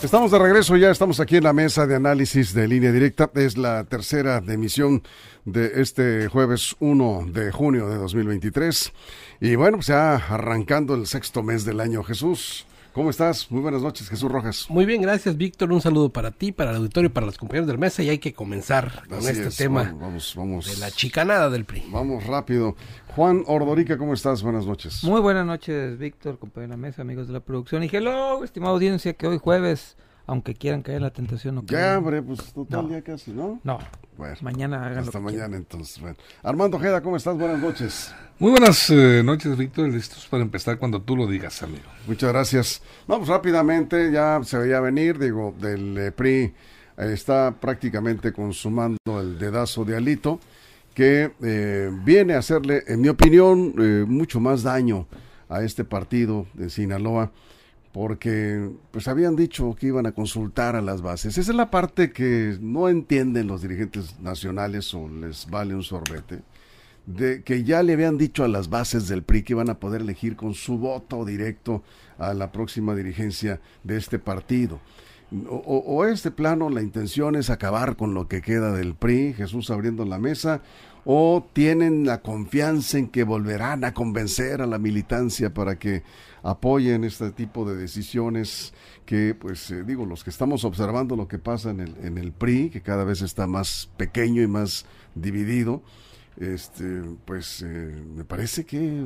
Estamos de regreso ya, estamos aquí en la mesa de análisis de línea directa. Es la tercera emisión de este jueves 1 de junio de 2023. Y bueno, pues ya arrancando el sexto mes del año. Jesús, ¿cómo estás? Muy buenas noches, Jesús Rojas. Muy bien, gracias, Víctor. Un saludo para ti, para el auditorio y para los compañeros del mesa. Y hay que comenzar con Así este es, tema Vamos, vamos. de la chicanada del PRI. Vamos rápido. Juan Ordorica, ¿cómo estás? Buenas noches. Muy buenas noches, Víctor, compañero de la mesa, amigos de la producción. Y hello, estimada audiencia, que hoy jueves, aunque quieran caer en la tentación, no Ya, hombre, pues total No. ya casi, ¿no? No, Bueno, mañana hagan hasta lo que mañana quieran. entonces. Bueno. Armando Ojeda, ¿cómo estás? Buenas noches. Muy buenas eh, noches, Víctor. Listos para empezar cuando tú lo digas, amigo. Muchas gracias. Vamos rápidamente, ya se veía venir, digo, del eh, PRI eh, está prácticamente consumando el dedazo de Alito, que eh, viene a hacerle, en mi opinión, eh, mucho más daño a este partido de Sinaloa, porque pues habían dicho que iban a consultar a las bases. Esa es la parte que no entienden los dirigentes nacionales o les vale un sorbete de que ya le habían dicho a las bases del PRI que iban a poder elegir con su voto directo a la próxima dirigencia de este partido. O, o- este plano, la intención es acabar con lo que queda del PRI, Jesús abriendo la mesa, o tienen la confianza en que volverán a convencer a la militancia para que apoyen este tipo de decisiones que, pues eh, digo, los que estamos observando lo que pasa en el, en el PRI, que cada vez está más pequeño y más dividido, este, pues eh, me parece que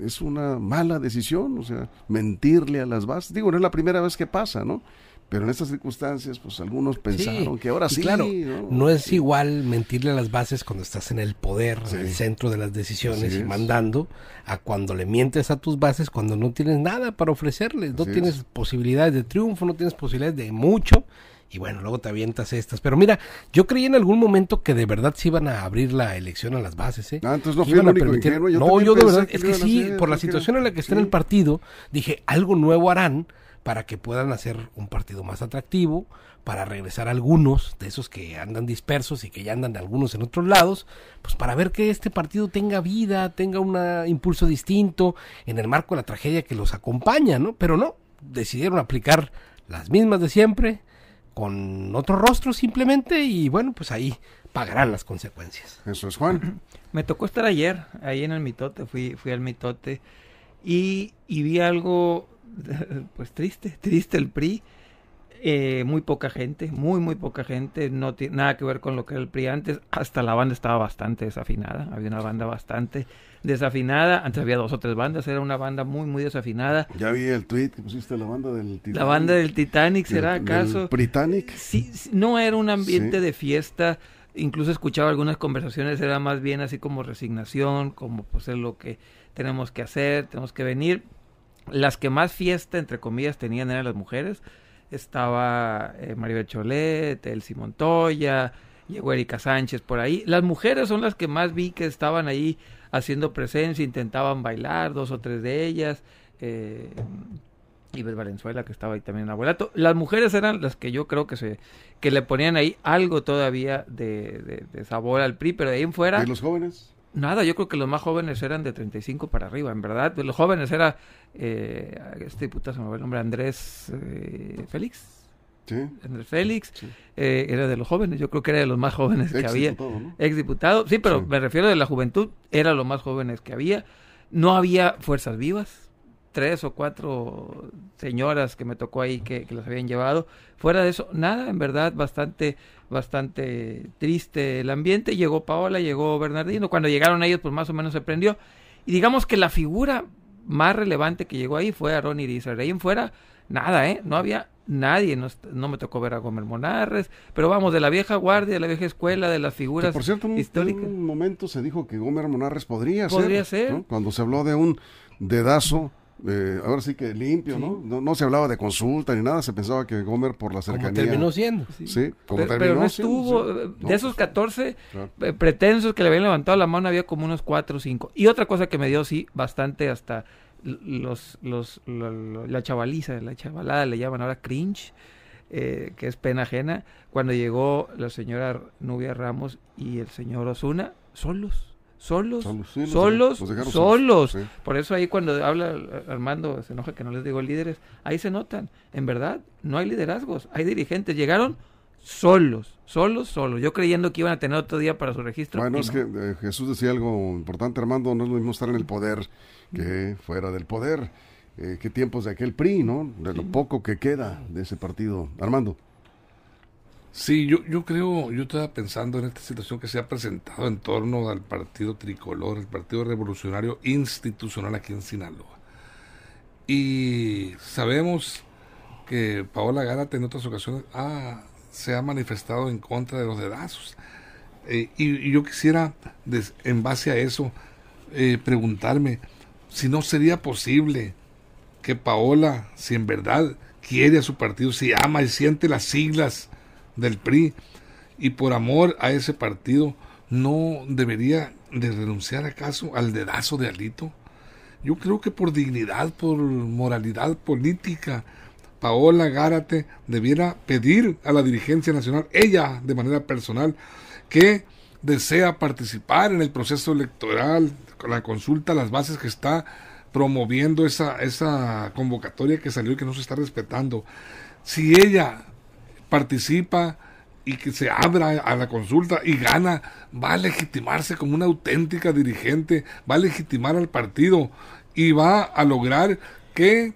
es una mala decisión, o sea, mentirle a las bases. Digo, no es la primera vez que pasa, ¿no? Pero en estas circunstancias, pues algunos pensaron que ahora sí. claro, ¿no? no es Sí. igual mentirle a las bases cuando estás en el poder, Sí. en el centro de las decisiones y mandando, a cuando le mientes a tus bases cuando no tienes nada para ofrecerles, no Así tienes es. posibilidades de triunfo, no tienes posibilidades de mucho. Y bueno, luego te avientas estas. Pero mira, yo creí en algún momento que de verdad se iban a abrir la elección a las bases. ¿eh? Ah, entonces no fui el único permitir- yo no, yo de verdad, que es que sí, por la situación en la que está en el partido, dije, algo nuevo harán para que puedan hacer un partido más atractivo, para regresar algunos de esos que andan dispersos y que ya andan de algunos en otros lados, pues para ver que este partido tenga vida, tenga un impulso distinto en el marco de la tragedia que los acompaña, ¿no? Pero no, decidieron aplicar las mismas de siempre, con otro rostro simplemente, y bueno, pues ahí pagarán las consecuencias. Eso es Juan. Me tocó estar ayer ahí en el mitote, fui, fui al mitote y, y vi algo, pues triste, triste el PRI. Eh, muy poca gente, muy, muy poca gente, no tiene nada que ver con lo que era el PRI antes, hasta la banda estaba bastante desafinada, había una banda bastante desafinada, antes había dos o tres bandas, era una banda muy, muy desafinada. Ya vi el tweet que pusiste la banda del Titanic. La banda del Titanic, ¿será Del- acaso? Britannic. Sí, sí, no era un ambiente Sí. de fiesta. Incluso escuchaba algunas conversaciones, era más bien así como resignación, como pues es lo que tenemos que hacer, tenemos que venir. Las que más fiesta, entre comillas, tenían eran las mujeres. Estaba eh, Maribel Cholet, Elsie Montoya, llegó Erika Sánchez por ahí. Las mujeres son las que más vi que estaban ahí haciendo presencia, intentaban bailar, dos o tres de ellas. Eh, Iber Valenzuela, que estaba ahí también en abuelato. Las mujeres eran las que yo creo que se que le ponían ahí algo todavía de, de- de sabor al PRI, pero de ahí en fuera, ¿Y los jóvenes? Nada, yo creo que los más jóvenes eran de 35 para arriba, en verdad. Los jóvenes era, eh, este diputado, se me va el nombre, Andrés eh, Félix. Sí. Andrés Félix, Sí. eh, era de los jóvenes, yo creo que era de los más jóvenes que había. ¿no? Ex diputado, sí, pero Sí. me refiero de la juventud, era lo más jóvenes que había. No había fuerzas vivas, tres o cuatro señoras que me tocó ahí que, que las habían llevado. Fuera de eso, nada, en verdad, bastante, bastante triste el ambiente. Llegó Paola, llegó Bernardino. Cuando llegaron ellos, pues más o menos se prendió. Y digamos que la figura más relevante que llegó ahí fue Aaron Irizar. De ahí en fuera, nada, ¿eh? No había nadie. No, no me tocó ver a Gómez Monarres. Pero vamos, de la vieja guardia, de la vieja escuela, de las Que, figuras por cierto, un, históricas. en un momento se dijo que Gómez Monarres podría ser. Podría ser. ¿no? Cuando se habló de un dedazo eh, ahora sí que limpio, ¿no? ¿no? No se hablaba de consulta ni nada, se pensaba que Gomer por la Como cercanía. terminó siendo. Sí, como Pero, terminó pero no siendo, estuvo, sí. eh, No, de esos pues, 14 claro. eh, pretensos que le habían levantado la mano, había como unos 4 o 5. Y otra cosa que me dio, sí, bastante hasta los, los, lo- lo- la chavaliza, la chavalada le llaman ahora cringe, eh, que es pena ajena, cuando llegó la señora Nubia Ramos y el señor Osuna, solos. Solos, Solos, sí, solos, solos. solos, sí. Por eso ahí cuando habla Armando, se enoja que no les digo líderes, ahí se notan. En verdad, no hay liderazgos, hay dirigentes. Llegaron solos, solos, solos. Yo creyendo que iban a tener otro día para su registro. Bueno, es no. que eh, Jesús decía algo importante, Armando, no es lo mismo estar en el poder que fuera del poder. Eh, qué tiempos de aquel PRI, ¿no? De lo poco que queda de ese partido. Armando. Sí, yo, yo creo, yo estaba pensando en esta situación que se ha presentado en torno al partido tricolor, el partido revolucionario institucional aquí en Sinaloa. Y sabemos que Paola Gárate en otras ocasiones ha- se ha manifestado en contra de los dedazos. Eh, y, yo quisiera, en base a eso, eh, preguntarme si no sería posible que Paola, si en verdad quiere a su partido, si ama y siente las siglas del PRI y por amor a ese partido, no debería de renunciar acaso al dedazo de Alito. Yo creo que por dignidad, por moralidad política, Paola Gárate debiera pedir a la dirigencia nacional, ella de manera personal, que desea participar en el proceso electoral, con la consulta, las bases que está promoviendo esa, esa convocatoria que salió y que no se está respetando. Si ella participa y que se abra a la consulta y gana, va a legitimarse como una auténtica dirigente, va a legitimar al partido y va a lograr que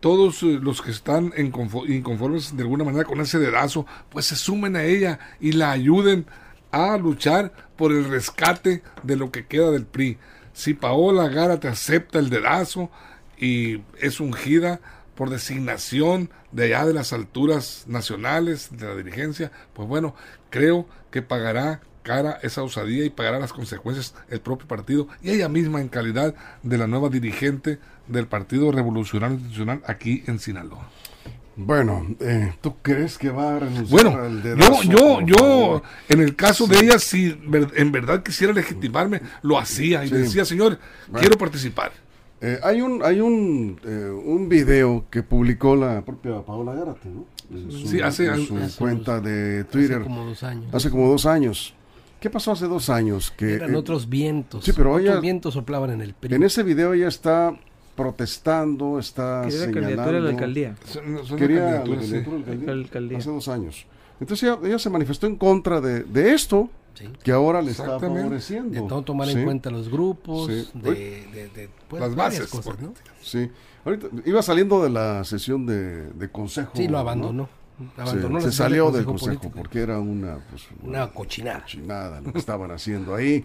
todos eh, los que están inconformes de alguna manera con ese dedazo, pues se sumen a ella y la ayuden a luchar por el rescate de lo que queda del PRI. Si Paola Gárate acepta el dedazo y es ungida por designación de allá de las alturas nacionales de la dirigencia, pues bueno, creo que pagará cara esa osadía y pagará las consecuencias el propio partido y ella misma en calidad de la nueva dirigente del Partido Revolucionario Institucional aquí en Sinaloa. Bueno, eh, ¿tú crees que va a renunciar Bueno, al yo, dedazo? yo, yo, en el caso de ella, si en verdad quisiera legitimarme, lo hacía y Sí. decía, señor, Bueno. quiero participar. Eh, hay un hay un, eh, un video que publicó la propia Paola Gárate, ¿no? En su, Sí, hace en su hace cuenta de Hace Twitter como dos años. hace como dos años. ¿Qué pasó hace dos años? Que Eran eh, otros vientos. sí, pero otros ella- vientos soplaban en el PRI. en ese video ella está protestando, está Quería la señalando. candidatura a la alcaldía. Son- son Quería la sí. candidatura a la alcaldía La alcaldía. hace dos años. Entonces ella, ella se manifestó en contra de, de esto Sí. que ahora le está favoreciendo. De no tomar Sí, en cuenta los grupos, Sí. de, de- de, pues, Las varias bases cosas, ¿no? Sí. Ahorita iba saliendo de la sesión de, de consejo. Sí, lo ¿no? abandonó. Se salió del consejo político. porque era una, pues, Una cochinada. cochinada lo que estaban haciendo ahí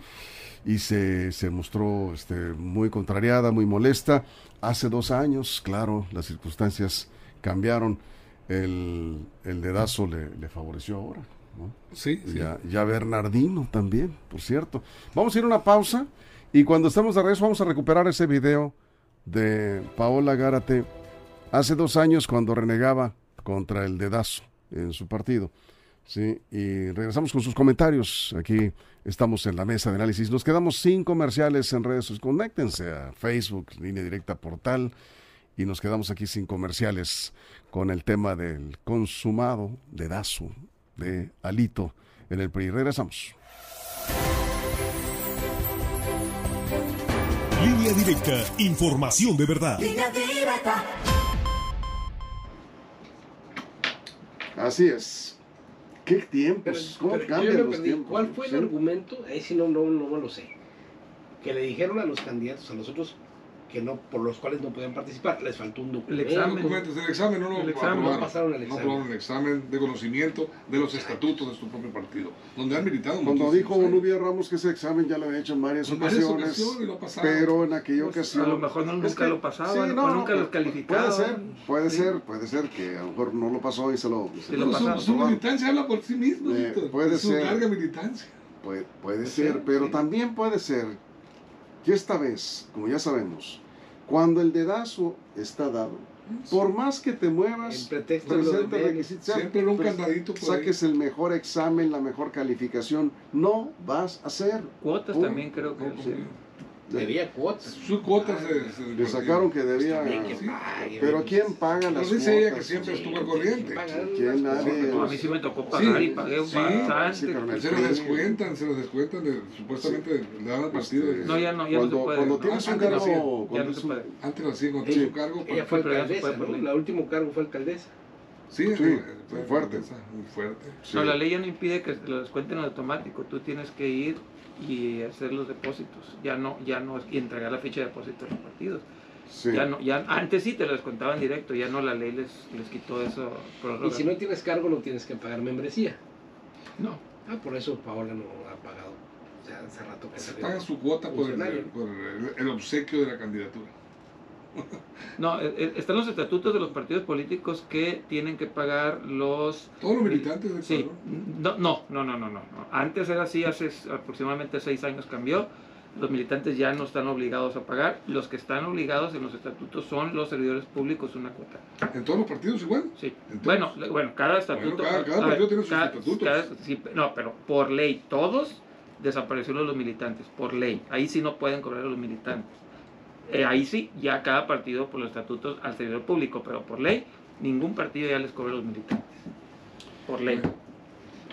y se, se mostró este, muy contrariada, muy molesta. Hace dos años, claro, las circunstancias cambiaron. El, el dedazo le, le favoreció ahora. ¿No? Sí, sí. Ya, ya Bernardino también, por cierto. Vamos a ir a una pausa y cuando estemos de regreso vamos a recuperar ese video de Paola Gárate hace dos años cuando renegaba contra el dedazo en su partido. Sí, y regresamos con sus comentarios. Aquí estamos en la mesa de análisis. Nos quedamos sin comerciales en redes sociales. Conéctense a Facebook, línea directa portal. Y nos quedamos aquí sin comerciales con el tema del consumado dedazo de Alito en el PRI. Regresamos. Línea directa, información de verdad. Así es. ¿Qué tiempos? ¿Cómo Pero cambian los tiempos? ¿Cuál fue Sí. el argumento? Ahí sí no, no, no me lo sé. Que le dijeron a los candidatos, a los otros, que no, por los cuales no podían participar. Les faltó un documento. examen. Documentos del examen no lo El examen. aprobaron. No pasaron el No examen. aprobaron el examen de conocimiento de los estatutos de su propio partido, donde han militado Cuando dijo. Nubia Ramos que ese examen ya lo había hecho en varias En varias ocasiones, lo pero en aquella Pues, ocasión... a lo mejor no- Es nunca que- lo pasaban, sí, o no, nunca no, los calificaban. Puede ser, puede Sí. ser, puede ser que a lo mejor no lo pasó y se lo... se lo lo Su- pasaron. su, militancia habla por sí misma, Eh, puede de su ser. larga militancia. Puede, puede Puede ser, ser, pero sí. también puede ser que esta vez, como ya sabemos, cuando el dedazo está dado. Por más que te muevas, presenta requisitos, Siempre un candadito saques el mejor examen, la mejor calificación, no vas a hacer. Cuotas también creo que... no. Debía cuotas. Sus cuotas de, de- Le sacaron que debía. Que sí. pague, Pero. ¿quién paga las dice ella que cuotas? siempre Sí, estuvo al corriente. ¿Quién? Nadie. No, a mí sí me tocó pagar Sí, y pagué sí, bastante. sí, pero en el Se lo descuentan, se lo descuentan, de- supuestamente le dan al partido. Este, No, ya no, ya cuando, no se puede. Cuando ¿no? tienes un Antes lo hacían, cargo, Ya cuando no es se un- puede. Antes lo hacían Sí. su cargo. Ella fue se alcaldesa, ¿no? La último cargo fue alcaldesa. Sí, Sí, eh, muy fuerte. Muy fuerte. Sí. No, la ley ya no impide que lo descuenten en automático. Tú tienes que ir y hacer los depósitos. Ya no, ya no es y entregar la ficha de depósito a los partidos. Sí. Ya no, ya antes sí te lo descontaban directo, ya no la ley les, les quitó eso. Y si no tienes cargo, no tienes que pagar membresía. no. Ah, por eso Paola no ha pagado. Ya hace rato que Se paga su cuota por el, Funcionario. por el- el obsequio de la candidatura. No, eh, eh, están los estatutos de los partidos políticos que tienen que pagar los Todos los militantes del Sí, no, no, no, no, no, no. Antes era así, hace aproximadamente seis años cambió. Los militantes ya no están obligados a pagar. Los que están obligados en los estatutos son los servidores públicos una cuota. En todos los partidos igual. Sí. Entonces- bueno, bueno, cada estatuto. cada- cada a ver, partido tiene sus cada- estatutos. cada- sí, no, pero por ley, todos desaparecieron los militantes, por ley. Ahí sí no pueden cobrar a los militantes. Eh, ahí sí, ya cada partido por los estatutos al servidor público, pero por ley, ningún partido ya les cobra a los militantes. Por ley.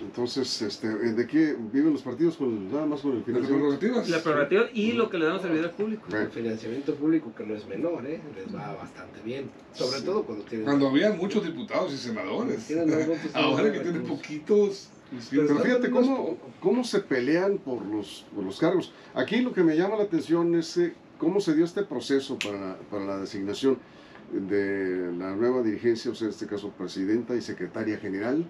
Entonces, este, ¿de qué viven los partidos? Con, nada más con el Las financiamiento. prerrogativas. La prerrogativa y lo que le dan los servidores públicos. El financiamiento público, que no es menor, ¿eh? les va bastante bien. Sobre Sí. todo cuando tienen. Cuando había muchos diputados y senadores. Votos, Ahora que tienen poquitos. Pero Pero fíjate cómo, cómo se pelean por los, por los cargos. Aquí lo que me llama la atención es eh, cómo se dio este proceso para, para la designación de la nueva dirigencia, o sea, en este caso presidenta y secretaria general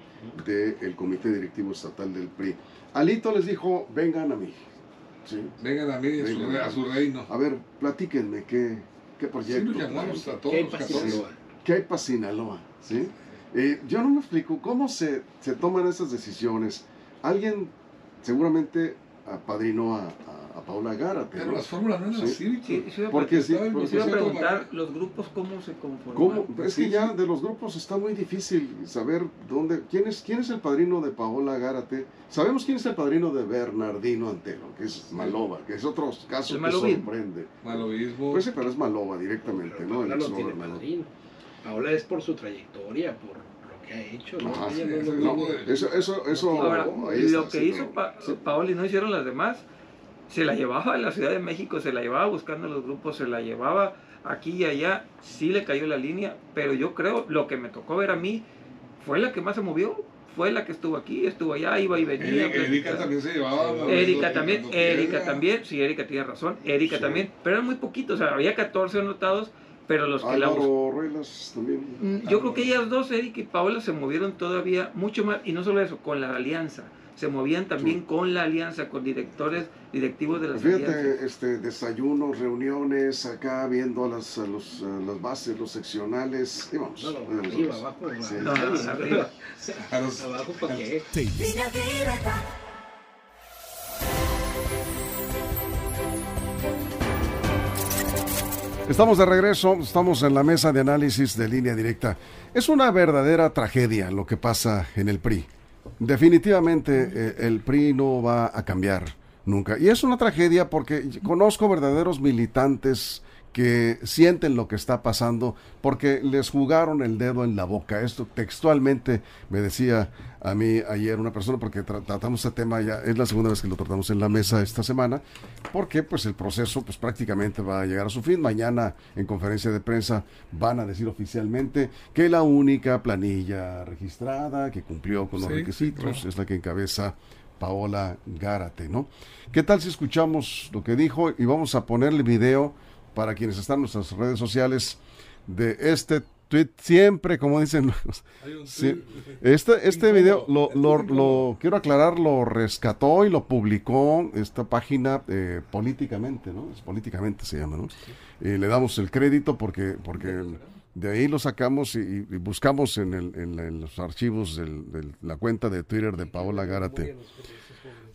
del Comité Directivo Estatal del PRI. Alito les dijo, vengan a mí. ¿Sí? Vengan a mí a su, Vengan. re- a su reino. A ver, platíquenme qué, qué Sí proyecto. nos llamamos a todos ¿Qué hay los para 14. Sinaloa? ¿Qué hay para Sinaloa? ¿Sí? Eh, yo no me explico cómo se, se toman esas decisiones. Alguien seguramente apadrinó a, a, a Paula Gárate, Pero ¿no? las fórmulas no eran Sí. así. Sí, Porque en porque Les iba a preguntar los grupos cómo se conforman. ¿Cómo? Es que Sí, ya sí. de los grupos está muy difícil saber dónde, quién es, quién es el padrino de Paola Gárate. Sabemos quién es el padrino de Bernardino Antelo, que es Maloba, que es otro caso El que malovismo. sorprende. Malovismo. Pues sí, pero es Maloba directamente, Pero ¿no? El Paola no tiene padrino. Paola es por su trayectoria, por lo que ha hecho. ¿no? Ajá, sí, no eso, eso, eso. Ahora, lo que sí, hizo no. Pa- y no hicieron las demás, se la llevaba a la Ciudad de México, se la llevaba buscando los grupos, se la llevaba aquí y allá, sí le cayó la línea, pero yo creo, lo que me tocó ver a mí, fue la que más se movió, fue la que estuvo aquí, estuvo allá, iba y venía. Erika, Erika también se llevaba. Sí, Erika también, Erika también, sí, Erika tiene razón, Erika Sí. también, pero eran muy poquitos, o sea, había 14 anotados, pero los que la Ruelas también. Mm, Yo creo que ellas dos, Eric y Paola, se movieron todavía mucho más, y no solo eso, con la alianza. Se movían también Sí. con la alianza, con directores, directivos de las alianzas. Fíjate, este, desayunos, reuniones, acá viendo a las, los, las bases, los seccionales. Y vamos. No, no, arriba, vamos. abajo. Sí. No, no, arriba. A los- Abajo, ¿para qué? Estamos de regreso, estamos en la mesa de análisis de línea directa. Es una verdadera tragedia lo que pasa en el PRI. Definitivamente eh, el PRI no va a cambiar nunca. Y es una tragedia porque conozco verdaderos militantes que sienten lo que está pasando porque les jugaron el dedo en la boca. Esto textualmente me decía a mí ayer una persona porque tra- tratamos este tema ya, es la segunda vez que lo tratamos en la mesa esta semana, porque pues el proceso pues prácticamente va a llegar a su fin. Mañana en conferencia de prensa van a decir oficialmente que la única planilla registrada que cumplió con los Sí, requisitos claro. es la que encabeza Paola Gárate, ¿no? ¿Qué tal si escuchamos lo que dijo y vamos a ponerle video para quienes están en nuestras redes sociales de este tweet siempre, como dicen Sí. Este, este video, lo, lo- lo- quiero aclarar, lo rescató y lo publicó esta página eh, políticamente, ¿no? Es políticamente se llama, ¿no? Y le damos el crédito porque, porque de ahí lo sacamos y, y buscamos en, el- en la- en los archivos del- de la cuenta de Twitter de Paola Gárate.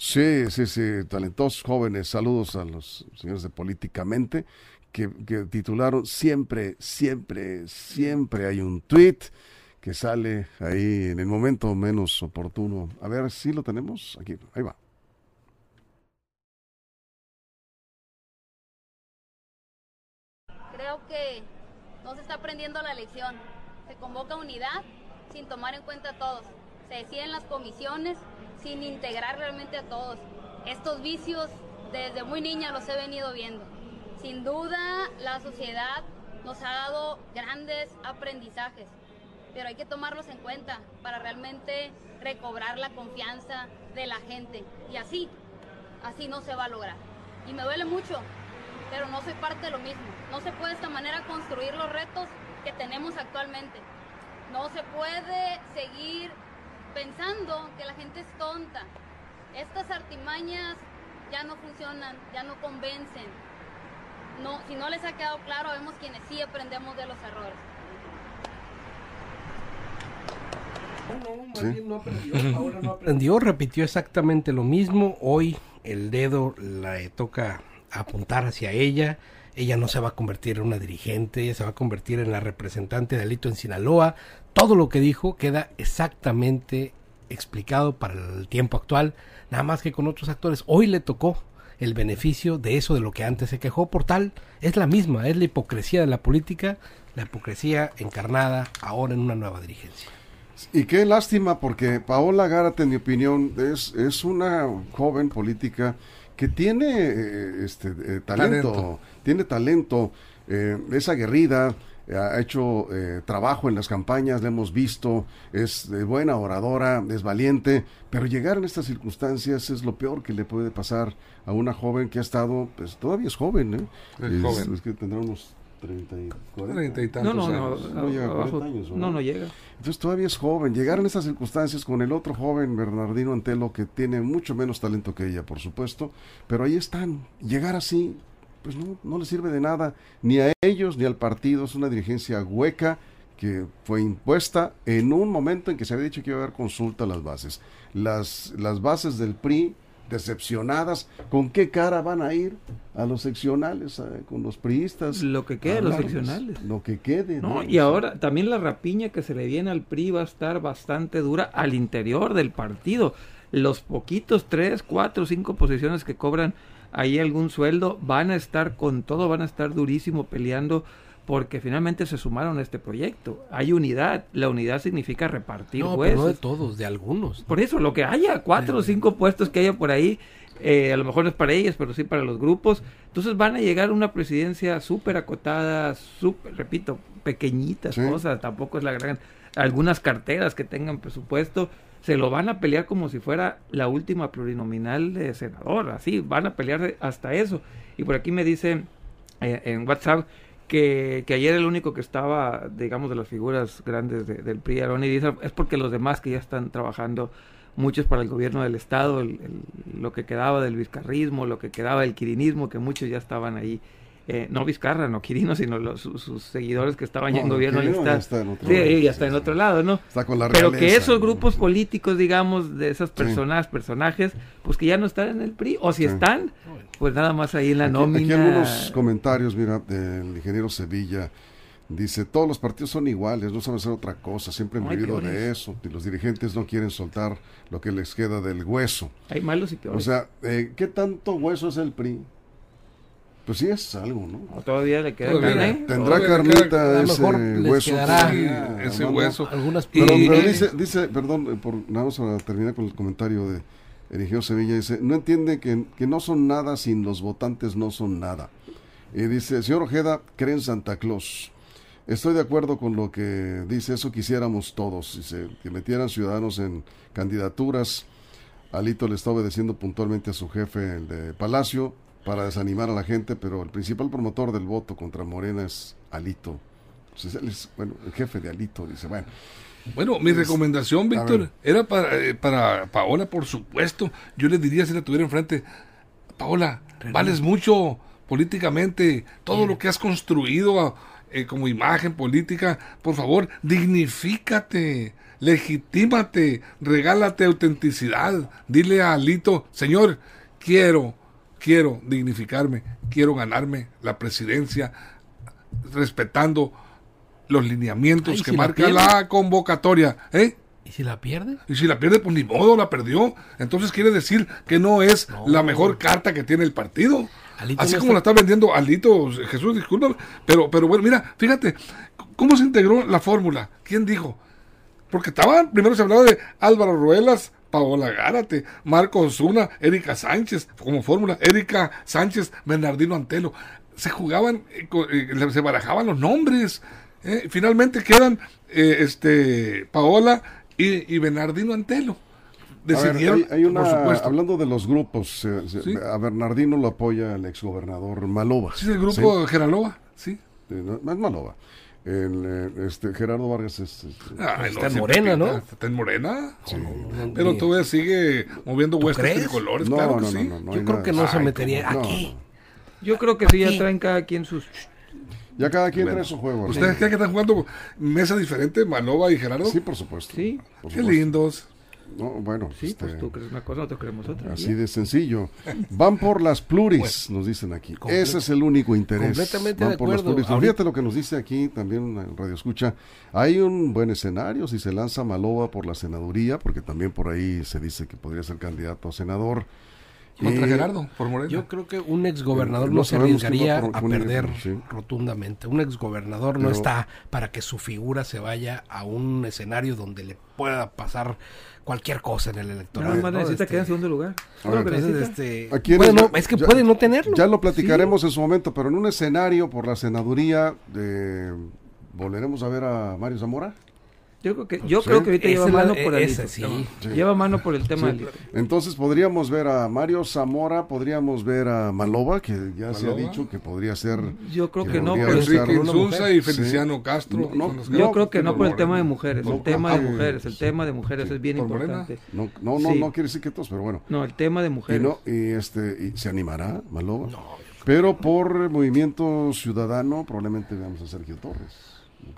Sí, sí, sí, talentosos jóvenes. Saludos a los señores de Políticamente que, que titularon Siempre, siempre, siempre hay un tweet que sale ahí en el momento menos oportuno. A ver si lo tenemos aquí. Ahí va. Creo que no se está aprendiendo la lección. Se convoca unidad sin tomar en cuenta a todos. Se deciden las comisiones sin integrar realmente a todos. Estos vicios desde muy niña los he venido viendo. Sin duda la sociedad nos ha dado grandes aprendizajes, pero hay que tomarlos en cuenta para realmente recobrar la confianza de la gente. Y así, así no se va a lograr. Y me duele mucho, pero no soy parte de lo mismo. No se puede de esta manera construir los retos que tenemos actualmente. No se puede seguir pensando que la gente es tonta. Estas artimañas ya no funcionan, ya no convencen. No, si no les ha quedado claro, vemos quienes sí aprendemos de los errores. No, bien no aprendió. Ahora no aprendió, repitió exactamente lo mismo. Hoy el dedo le toca apuntar hacia ella. Ella no se va a convertir en una dirigente, ella se va a convertir en la representante de Alito en Sinaloa. Todo lo que dijo queda exactamente explicado para el tiempo actual, nada más que con otros actores. Hoy le tocó el beneficio de eso de lo que antes se quejó por tal. Es la misma, es la hipocresía de la política, la hipocresía encarnada ahora en una nueva dirigencia. Y qué lástima porque Paola Gárate, en mi opinión, es, es una joven política que tiene eh, este eh, talento, Talento. tiene talento, eh, es aguerrida, eh, ha hecho eh, trabajo en las campañas, la hemos visto, es eh, buena oradora, es valiente, pero llegar en estas circunstancias es lo peor que le puede pasar a una joven que ha estado, pues todavía es joven, ¿eh? Es joven. es que tendrá unos 30 y 40. Treinta y No, tantos no, no, años. No llega a abajo- 40 años, ¿o no, no? no llega. Entonces todavía es joven. Llegar en estas circunstancias con el otro joven, Bernardino Antelo, que tiene mucho menos talento que ella, por supuesto, pero ahí están. Llegar así, pues no, no le sirve de nada, ni a ellos ni al partido. Es una dirigencia hueca que fue impuesta en un momento en que se había dicho que iba a haber consulta a las bases. Las, las bases del PRI decepcionadas, ¿con qué cara van a ir a los seccionales, eh, con los priistas? Lo que quede los hablarles? seccionales. Lo que quede. No, ¿no? y ahora también la rapiña que se le viene al PRI va a estar bastante dura al interior del partido. Los poquitos tres, cuatro, cinco posiciones que cobran ahí algún sueldo van a estar con todo, van a estar durísimo peleando porque finalmente se sumaron a este proyecto. Hay unidad, la unidad significa repartir No, jueces. pero no de todos, de algunos. Por eso, lo que haya, cuatro o cinco puestos que haya por ahí, eh, a lo mejor no es para ellas, pero sí para los grupos. Entonces van a llegar a una presidencia súper acotada, súper, repito, pequeñitas Sí. cosas, tampoco es la gran... Algunas carteras que tengan presupuesto, se lo van a pelear como si fuera la última plurinominal de senador, así, van a pelear hasta eso. Y por aquí me dice eh, en WhatsApp que, que ayer el único que estaba, digamos, de las figuras grandes de- del PRI, Aaron Irizar, es porque los demás que ya están trabajando, muchos para el gobierno del Estado, el- el- lo que quedaba del vizcarrismo, lo que quedaba del quirinismo, que muchos ya estaban ahí. Eh, no Vizcarra, no Quirino, sino los, sus, sus seguidores que estaban ya en No, gobierno está en otro sí, lado, sí, está en otro lado, ¿no? Está con la Pero que esos ¿no? grupos políticos, digamos, de esas personas, personajes, pues que ya no están en el PRI, o si están, pues nada más ahí en la Aquí, nómina. aquí algunos comentarios, mira, del ingeniero Sevilla. Dice, todos los partidos son iguales, no saben hacer otra cosa, siempre han vivido de eso, y los dirigentes no quieren soltar lo que les queda del hueso. Hay malos y O peores. sea, eh, ¿qué tanto hueso es el PRI? Pues sí es algo, ¿no? O todavía le queda Todavía. carne. Tendrá Todavía carnita a lo ese mejor hueso. quedará Sí, ese hueso. Algunas Pero, Y- pero dice, dice, perdón, eh, por, nada más para terminar con el comentario de ingeniero Sevilla, dice, no entiende que, que no son nada sin los votantes no son nada. Y dice, señor Ojeda, cree en Santa Claus. Estoy de acuerdo con lo que dice, eso quisiéramos todos, dice, que metieran ciudadanos en candidaturas. Alito le está obedeciendo puntualmente a su jefe, el de Palacio, para desanimar a la gente, pero el principal promotor del voto contra Morena es Alito. Entonces, él es, bueno, el jefe de Alito, dice, bueno. Bueno, mi recomendación, Víctor, era para, eh, para Paola, por supuesto. Yo le diría si la tuviera enfrente, Paola, vales mucho políticamente, todo lo que has construido eh, como imagen política, por favor, dignifícate, legitímate, regálate autenticidad. Dile a Alito, señor, quiero quiero dignificarme, quiero ganarme la presidencia respetando los lineamientos Ay, que si marca la convocatoria. ¿eh? ¿Y si la pierde? Y si la pierde, pues ni modo, la perdió. Entonces quiere decir que no es No. la mejor carta que tiene el partido. Alito Así no como la está vendiendo Alito, Jesús, disculpa. Pero, pero bueno, mira, fíjate, ¿cómo se integró la fórmula? ¿Quién dijo? Porque estaban, primero se hablaba de Álvaro Ruelas, Paola Gárate, Marco Osuna, Erika Sánchez, como fórmula, Erika Sánchez, Bernardino Antelo. Se jugaban, eh, eh, se barajaban los nombres. eh. Finalmente quedan eh, este Paola y, y Bernardino Antelo. Ver, Decidieron, hay, hay una, por supuesto. hablando de los grupos, eh, Sí. a Bernardino lo apoya el exgobernador Malova. Sí, el grupo de Geraloa, sí. Sí, no, es Malova. El, eh, este, Gerardo Vargas es... es- Ay, Está en Morena, ¿no? Está en Morena. no, Pero ni- todavía sigue moviendo huestes crees? tricolores, no, claro no, que no, sí. no, no Yo creo nada que de no se metería aquí. Yo creo que sí, ya traen cada quien sus... Ya cada quien Bueno, trae su juego. ¿Ustedes creen que están jugando mesa diferente, Malova y Gerardo? Sí, por supuesto. Sí. por Qué supuesto. lindos. No, bueno, Sí, este, pues tú crees una cosa, nosotros creemos otra. así de sencillo. Van por las pluris, nos dicen aquí. Ese es el único interés. completamente Van de por las pluris. Ahorita- Fíjate lo que nos dice aquí también en Radio Escucha. Hay un buen escenario si se lanza Malova por la senaduría, porque también por ahí se dice que podría ser candidato a senador. Contra Gerardo, por Morena. Yo creo que un exgobernador No no se arriesgaría por- a perder sí. rotundamente. Un exgobernador no Pero- está para que su figura se vaya a un escenario donde le pueda pasar cualquier cosa en el electorado. Más ¿no? necesita Este, quedar en segundo lugar. Ver, entonces, este, ¿A quién puede es- no- es que ya- puede no tenerlo. Ya lo platicaremos en su momento, pero en un escenario por la senaduría, de, ¿volveremos a ver a Mario Zamora? Yo creo que, yo Sí. creo que ahorita lleva la- mano por esa, Alito. sí. Sí. Lleva mano por el tema Sí. del. Entonces podríamos ver a Mario Zamora, podríamos ver a Malova, que ya se ha dicho que podría ser. Yo creo que que no por el, Enrique mujer. y Feliciano Sí. Castro. No, no, no, yo creo que no por el tema de mujeres, No, el tema de ah, mujeres, el tema de mujeres es bien importante. No, no, no, no quiere decir que todos, pero bueno. No, el tema de Y, mujeres. no, y este, y se animará Malova. Pero por Movimiento Ciudadano, probablemente veamos a Sergio Torres.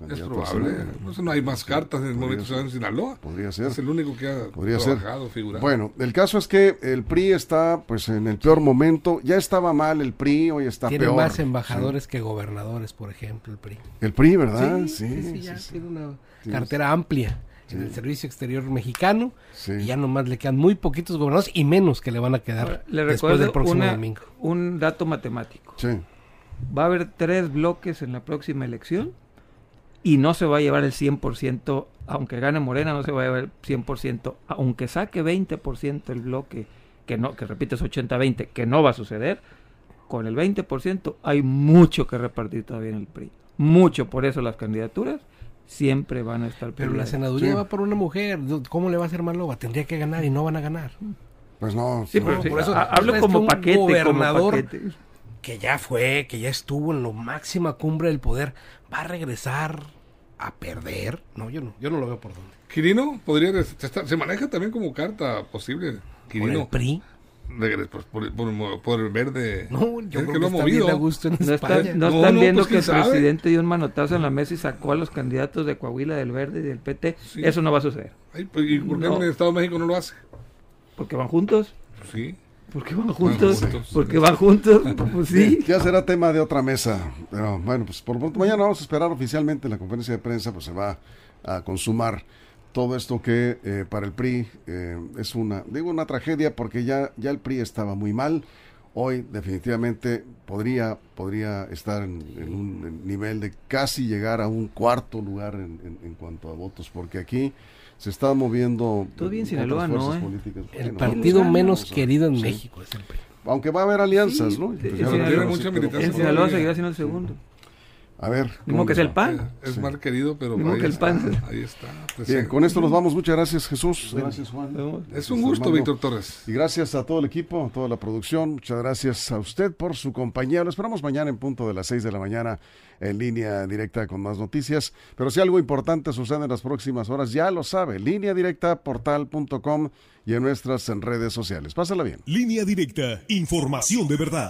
Es probable. senador. No, hay más cartas en el Podría Movimiento ser. Ciudadano de Sinaloa. Podría ser. Es el único que ha Podría ser. trabajado, figurado. Bueno, el caso es que el PRI está pues en el peor momento. Ya estaba mal el PRI, hoy está Tiene peor. más embajadores que gobernadores, por ejemplo, el PRI. El PRI, ¿verdad? Sí, sí, sí, sí, ya sí. tiene una Sí, cartera amplia en el servicio exterior mexicano Sí. y ya nomás le quedan muy poquitos gobernadores y menos que le van a quedar Le después recuerdo del próximo una- domingo. un dato matemático. Sí. Va a haber tres bloques en la próxima elección y no se va a llevar el 100%, aunque gane Morena, no se va a llevar el 100%, aunque saque 20% el bloque, que no, que repito es 80-20, que no va a suceder, con el 20% hay mucho que repartir todavía en el PRI. Mucho, por eso las candidaturas siempre van a estar Pero la senaduría Sí. va por una mujer. ¿Cómo le va a hacer Malova? Tendría que ganar y no van a ganar. Pues no. Sí, no, pero sí, por eso- ha- hablo es como paquete, como gobernador- paquete. Que ya fue, que ya estuvo en la máxima cumbre del poder. ¿Va a regresar a perder? No, yo no, yo no lo veo por dónde. Quirino podría se, está- se maneja también como carta posible. Por el Quirino PRI. pues, por, por- por el verde. No, yo creo que que, lo ha está movido. bien a gusto en No, están, no No, están no, viendo pues, que el sabe. presidente dio un manotazo en la mesa y sacó a los candidatos de Coahuila, del Verde y del PT. Sí. Eso no va a suceder. Ay, pues, ¿Y por qué No. en el Estado de México no lo hace? Porque van juntos. Sí. Porque van juntos. Porque van juntos. Pues sí. Ya será tema de otra mesa. Pero bueno, pues por pronto mañana vamos a esperar oficialmente en la conferencia de prensa, pues se va a consumar todo esto que eh, para el PRI eh, es una, digo una tragedia porque ya, ya el PRI estaba muy mal. Hoy definitivamente podría, podría estar en, en un nivel de casi llegar a un cuarto lugar en- en cuanto a votos, porque aquí se está moviendo Todavía en otras Sinaloa no, ¿eh? políticas. El Bueno, partido a- menos querido en sí. México es el PRI. Aunque va a haber alianzas, Sí, ¿no? en Pues En Sinaloa seguirá siendo el segundo. A ver. ¿cómo que es el? PAN. Es Sí. mal querido, pero ahí que el está, pan. Ahí está. Bien, con esto nos vamos. Muchas gracias, Jesús. Gracias, Juan. Es Gracias, un gusto. Víctor Torres. Y gracias a todo el equipo, a toda la producción. Muchas gracias a usted por su compañía. Lo esperamos mañana en punto de las 6 de la mañana en línea directa con más noticias. Pero si algo importante sucede en las próximas horas, ya lo sabe. Línea directa, portal.com y en nuestras redes sociales. Pásala bien. Línea directa, información de verdad.